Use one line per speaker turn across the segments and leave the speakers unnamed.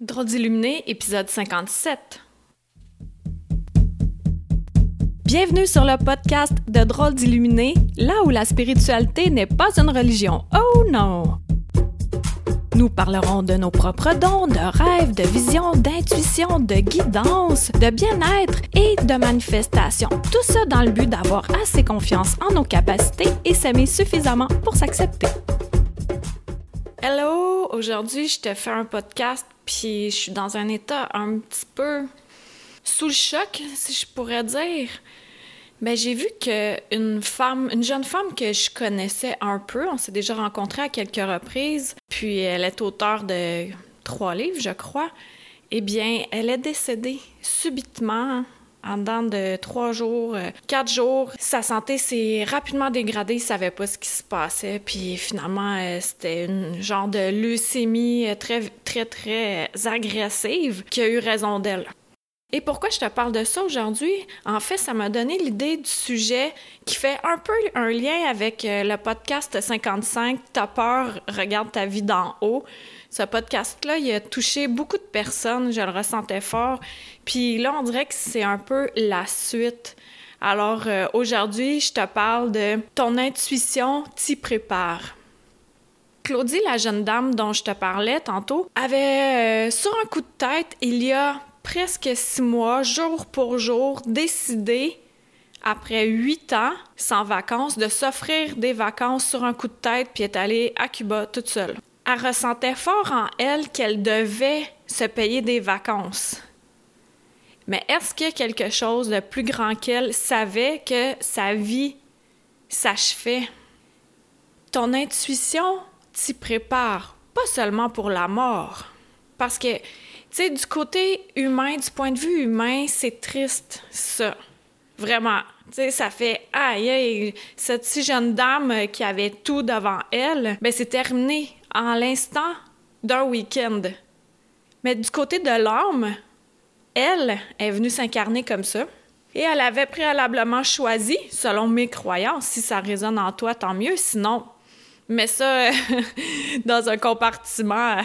Drôle d'illuminé, épisode 57. Bienvenue sur le podcast de Drôle d'illuminé, là où la spiritualité n'est pas une religion. Oh non! Nous parlerons de nos propres dons, de rêves, de visions, d'intuition, de guidance, de bien-être et de manifestation. Tout ça dans le but d'avoir assez confiance en nos capacités et s'aimer suffisamment pour s'accepter. Hello! Aujourd'hui, je te fais un podcast, puis je suis dans un état un petit peu sous le choc, si je pourrais dire. Ben, j'ai vu qu'une femme, une jeune femme que je connaissais un peu, on s'est déjà rencontrés à quelques reprises, puis elle est auteure de trois livres, je crois. Eh bien, elle est décédée subitement en dedans de trois jours, euh, quatre jours. Sa santé s'est rapidement dégradée, il savait pas ce qui se passait, puis finalement, euh, c'était une genre de leucémie euh, très, très, très agressive qui a eu raison d'elle. Et pourquoi je te parle de ça aujourd'hui? En fait, ça m'a donné l'idée du sujet qui fait un peu un lien avec le podcast 55, T'as peur, regarde ta vie d'en haut. Ce podcast-là, il a touché beaucoup de personnes, je le ressentais fort. Puis là, on dirait que c'est un peu la suite. Alors euh, aujourd'hui, je te parle de ton intuition t'y prépare. Claudie, la jeune dame dont je te parlais tantôt, avait euh, sur un coup de tête, il y a presque six mois, jour pour jour, décidé, après huit ans, sans vacances, de s'offrir des vacances sur un coup de tête puis est allée à Cuba toute seule. Elle ressentait fort en elle qu'elle devait se payer des vacances. Mais est-ce a quelque chose de plus grand qu'elle savait que sa vie s'achevait? Ton intuition t'y prépare, pas seulement pour la mort. Parce que tu sais, du côté humain, du point de vue humain, c'est triste, ça. Vraiment. Tu sais, ça fait aïe, aïe, cette si jeune dame qui avait tout devant elle, ben c'est terminé en l'instant d'un week-end. Mais du côté de l'âme, elle est venue s'incarner comme ça. Et elle avait préalablement choisi, selon mes croyances, si ça résonne en toi, tant mieux. Sinon, mets ça dans un compartiment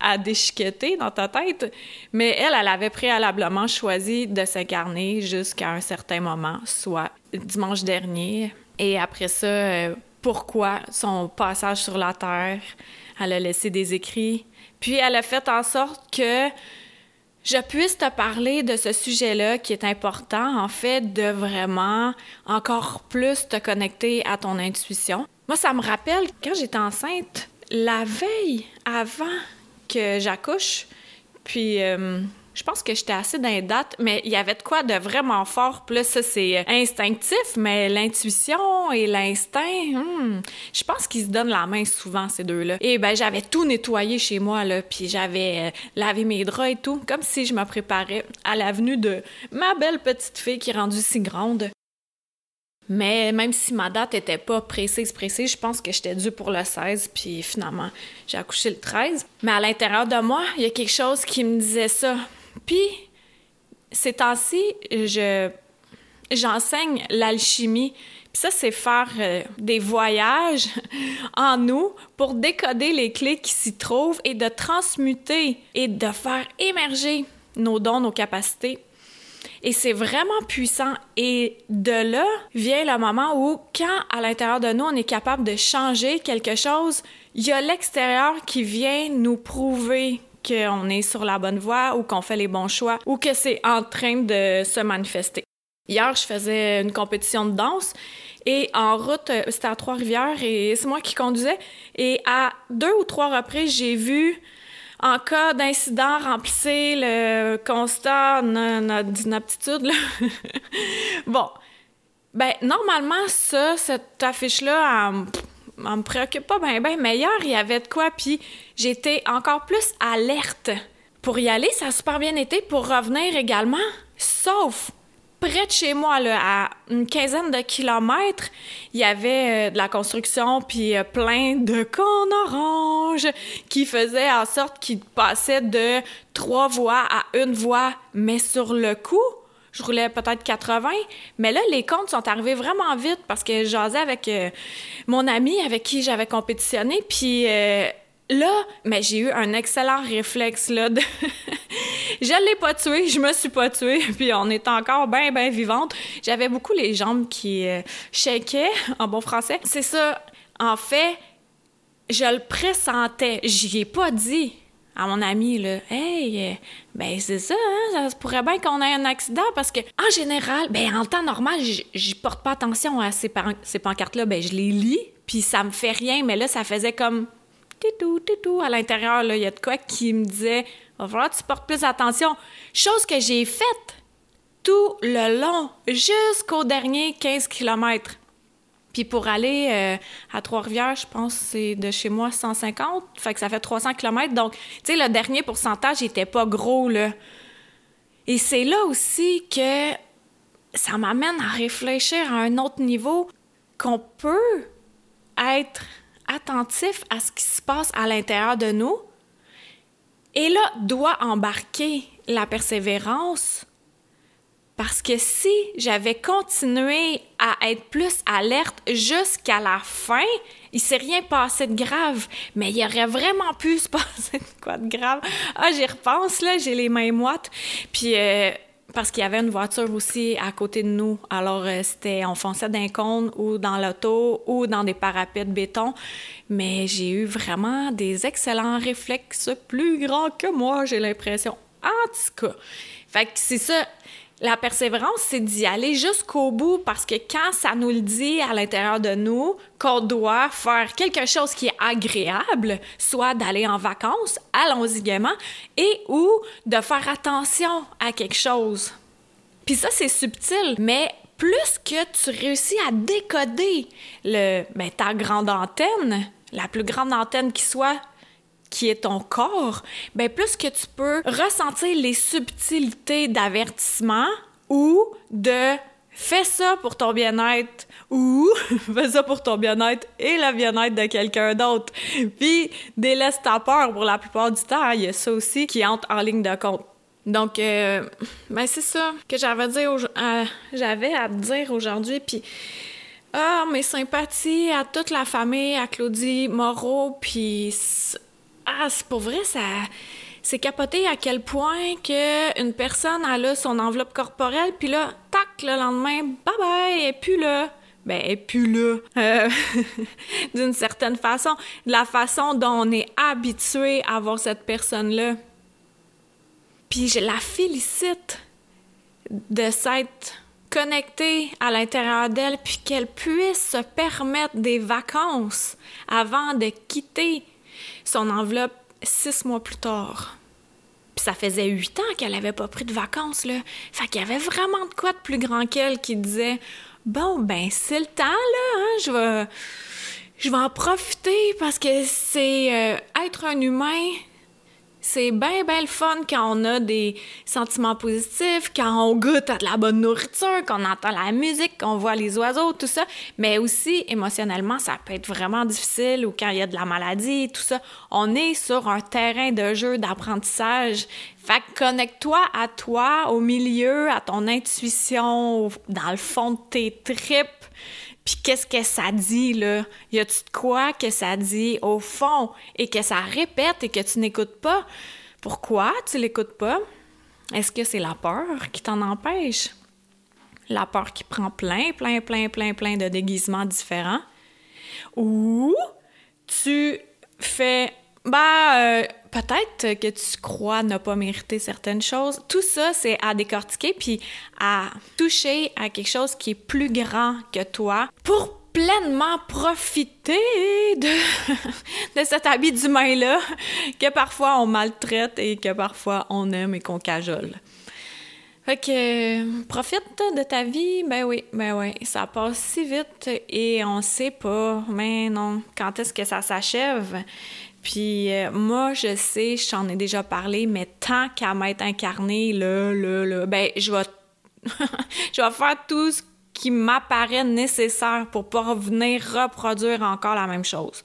à, déchiqueter dans ta tête. Mais elle, elle avait préalablement choisi de s'incarner jusqu'à un certain moment, soit dimanche dernier. Et après ça, euh, pourquoi son passage sur la Terre, elle a laissé des écrits. Puis elle a fait en sorte que je puisse te parler de ce sujet-là qui est important, en fait, de vraiment encore plus te connecter à ton intuition. Moi, ça me rappelle quand j'étais enceinte, la veille avant que j'accouche, puis euh, je pense que j'étais assez dans les dates, mais il y avait de quoi de vraiment fort. Puis là, ça, c'est instinctif, mais l'intuition et l'instinct, hmm, je pense qu'ils se donnent la main souvent, ces deux-là. Et ben j'avais tout nettoyé chez moi, puis j'avais euh, lavé mes draps et tout, comme si je me préparais à la venue de ma belle petite fille qui est rendue si grande. Mais même si ma date était pas précise, précise, je pense que j'étais due pour le 16, puis finalement, j'ai accouché le 13. Mais à l'intérieur de moi, il y a quelque chose qui me disait ça. Puis, ces temps-ci, je, j'enseigne l'alchimie. Puis ça, c'est faire euh, des voyages en nous pour décoder les clés qui s'y trouvent et de transmuter et de faire émerger nos dons, nos capacités et c'est vraiment puissant. Et de là vient le moment où, quand à l'intérieur de nous, on est capable de changer quelque chose, il y a l'extérieur qui vient nous prouver qu'on est sur la bonne voie ou qu'on fait les bons choix ou que c'est en train de se manifester. Hier, je faisais une compétition de danse et en route, c'était à Trois-Rivières et c'est moi qui conduisais. Et à deux ou trois reprises, j'ai vu en cas d'incident, remplissez le constat d'inaptitude. bon. Ben, normalement, ça, cette affiche-là, me préoccupe pas bien. Mais hier, il y avait de quoi, puis j'étais encore plus alerte. Pour y aller, ça a super bien été. Pour revenir également, sauf près de chez moi, là, à une quinzaine de kilomètres, il y avait euh, de la construction, puis euh, plein de cons orange qui faisaient en sorte qu'ils passaient de trois voies à une voie. Mais sur le coup, je roulais peut-être 80, mais là, les comptes sont arrivés vraiment vite parce que j'asais avec euh, mon ami avec qui j'avais compétitionné, puis là, mais j'ai eu un excellent réflexe là de l'ai pas tué, je me suis pas tuée, puis on est encore bien bien vivante. J'avais beaucoup les jambes qui euh, en bon français. C'est ça. En fait, je le pressentais. J'y ai pas dit à mon ami, là, hey, euh, ben c'est ça, hein, ça pourrait bien qu'on ait un accident parce que, en général, ben en temps normal, j'y porte pas attention à ces, ces pancartes-là, ben je les lis, puis ça me fait rien, mais là, ça faisait comme tout, tout à l'intérieur, là, il y a de quoi qui me disait, va falloir que tu portes plus attention. Chose que j'ai faite tout le long, jusqu'au dernier 15 km. Puis pour aller euh, à Trois-Rivières, je pense c'est de chez moi 150, fait que ça fait 300 km. Donc, tu sais, le dernier pourcentage n'était pas gros. Et c'est là aussi que ça m'amène à réfléchir à un autre niveau qu'on peut être attentif à ce qui se passe à l'intérieur de nous. Et là, doit embarquer la persévérance parce que si j'avais continué à être plus alerte jusqu'à la fin, il s'est rien passé de grave, mais il aurait vraiment pu se passer de quoi de grave. Ah, j'y repense, là, j'ai les mains moites. Puis, euh, parce qu'il y avait une voiture aussi à côté de nous. Alors, euh, c'était, on fonçait d'un cône ou dans l'auto ou dans des parapets de béton. Mais j'ai eu vraiment des excellents réflexes plus grands que moi, j'ai l'impression. En tout cas. Fait que c'est ça la persévérance, c'est d'y aller jusqu'au bout parce que quand ça nous le dit à l'intérieur de nous qu'on doit faire quelque chose qui est agréable, soit d'aller en vacances, allons-y gaiement, et ou de faire attention à quelque chose. Puis ça, c'est subtil, mais plus que tu réussis à décoder le, ben, ta grande antenne, la plus grande antenne qui soit, qui est ton corps, ben plus que tu peux ressentir les subtilités d'avertissement ou de fais ça pour ton bien-être ou fais ça pour ton bien-être et le bien-être de quelqu'un d'autre. Puis délaisse ta peur pour la plupart du temps, il y a ça aussi qui entre en ligne de compte. Donc, euh, ben c'est ça que j'avais dire, j'avais à dire aujourd'hui. Puis, ah, mes sympathies à toute la famille, à Claudie Moreau, puis c'est pour vrai, ça. C'est capoté à quel point que une personne a là son enveloppe corporelle, puis là, tac, le lendemain, bye bye, et puis là. Ben, et puis là. Euh, d'une certaine façon, de la façon dont on est habitué à voir cette personne-là. Puis je la félicite de s'être connectée à l'intérieur d'elle, puis qu'elle puisse se permettre des vacances avant de quitter son enveloppe six mois plus tard. Puis ça faisait huit ans qu'elle avait pas pris de vacances, là. Fait qu'il y avait vraiment de quoi de plus grand qu'elle qui disait Bon, ben, c'est le temps, là, hein, je vais. En profiter parce que c'est euh, être un humain, c'est bien, bien le fun quand on a des sentiments positifs, quand on goûte à de la bonne nourriture, qu'on entend la musique, qu'on voit les oiseaux, tout ça. Mais aussi, émotionnellement, ça peut être vraiment difficile ou quand il y a de la maladie, tout ça. On est sur un terrain de jeu, d'apprentissage. Fait que connecte-toi à toi, au milieu, à ton intuition, dans le fond de tes tripes puis qu'est-ce que ça dit, là? Y a-tu de quoi que ça dit au fond et que ça répète et que tu n'écoutes pas? Pourquoi tu l'écoutes pas? Est-ce que c'est la peur qui t'en empêche? La peur qui prend plein, plein, plein, plein, plein de déguisements différents? Ou tu fais, bah, peut-être que tu crois ne pas mériter certaines choses. Tout ça, c'est à décortiquer puis à toucher à quelque chose qui est plus grand que toi pour pleinement profiter de, cet habit d'humain-là que parfois on maltraite et que parfois on aime et qu'on cajole. Fait que profite de ta vie, ben oui, ben oui, ça passe si vite et on sait pas, mais non, quand est-ce que ça s'achève? Puis euh, moi, je sais, je t'en ai déjà parlé, mais tant qu'à m'être incarnée, là, là, là, ben, je vais, je vais faire tout ce qui m'apparaît nécessaire pour pas venir reproduire encore la même chose.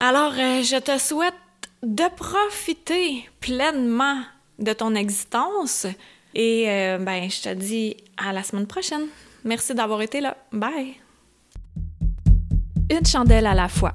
Alors, euh, je te souhaite de profiter pleinement de ton existence et euh, ben, je te dis à la semaine prochaine. Merci d'avoir été là. Bye! Une chandelle à la fois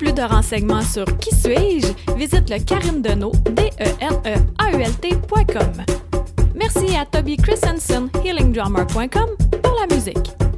Plus de renseignements sur Qui suis-je, visite le Deneau, d e n e a u l Merci à Toby Christensen, healingdrummer.com, pour la musique.